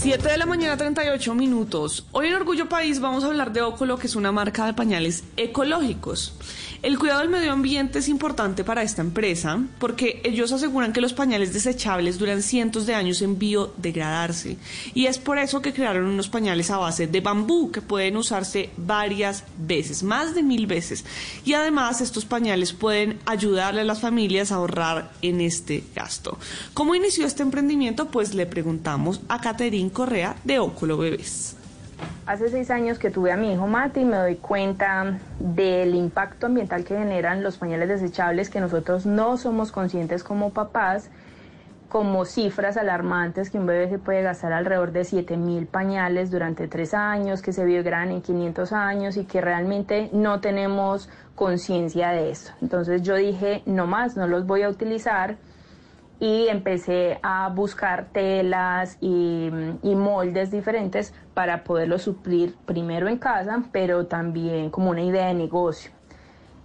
7 de la mañana, 38 minutos. Hoy en Orgullo País vamos a hablar de Ócolo, que es una marca de pañales ecológicos. El cuidado del medio ambiente es importante para esta empresa porque ellos aseguran que los pañales desechables duran cientos de años en biodegradarse y es por eso que crearon unos pañales a base de bambú que pueden usarse varias veces, más de mil veces. Y además estos pañales pueden ayudarle a las familias a ahorrar en este gasto. ¿Cómo inició este emprendimiento? Pues le preguntamos a Correa de Óculo Bebés. Hace seis años que tuve a mi hijo Mati y me doy cuenta del impacto ambiental que generan los pañales desechables que nosotros no somos conscientes como papás, como cifras alarmantes que un bebé se puede gastar alrededor de 7 mil pañales durante tres años, que se gran en 500 años y que realmente no tenemos conciencia de eso. Entonces yo dije, no más, no los voy a utilizar y empecé a buscar telas y, moldes diferentes para poderlo suplir primero en casa, pero también como una idea de negocio.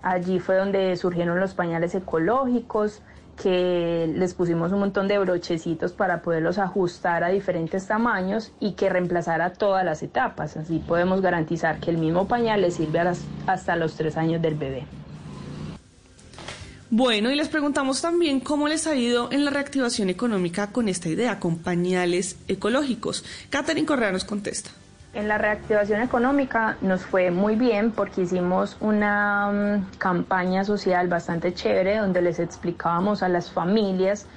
Allí fue donde surgieron los pañales ecológicos, que les pusimos un montón de brochecitos para poderlos ajustar a diferentes tamaños y que reemplazara todas las etapas. Así podemos garantizar que el mismo pañal le sirve hasta los tres años del bebé. Bueno, y les preguntamos también cómo les ha ido en la reactivación económica con esta idea, con pañales ecológicos. Catherine Correa nos contesta. En la reactivación económica nos fue muy bien porque hicimos una mm, campaña social bastante chévere donde les explicábamos a las familias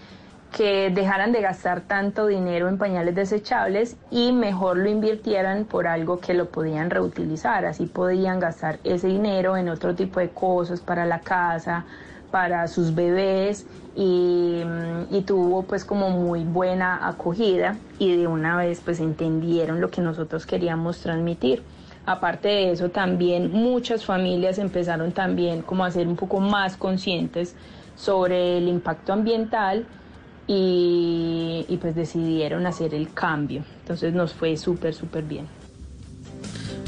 que dejaran de gastar tanto dinero en pañales desechables y mejor lo invirtieran por algo que lo podían reutilizar. Así podían gastar ese dinero en otro tipo de cosas para la casa, para sus bebés mm, y, tuvo pues como muy buena acogida y de una vez pues entendieron lo que nosotros queríamos transmitir. Aparte de eso también muchas familias empezaron también como a ser un poco más conscientes sobre el impacto ambiental y, y pues decidieron hacer el cambio. Entonces nos fue súper, súper bien.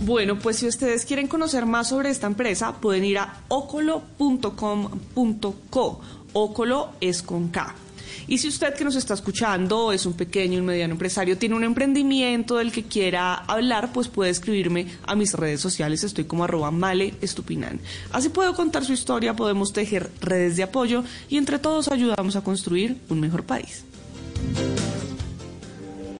Bueno, pues si ustedes quieren conocer más sobre esta empresa, pueden ir a ocolo.com.co. Ocolo es con K. Y si usted que nos está escuchando es un pequeño y mediano empresario, tiene un emprendimiento del que quiera hablar, pues puede escribirme a mis redes sociales. Estoy como arroba male estupinan. Así puedo contar su historia, podemos tejer redes de apoyo y entre todos ayudamos a construir un mejor país.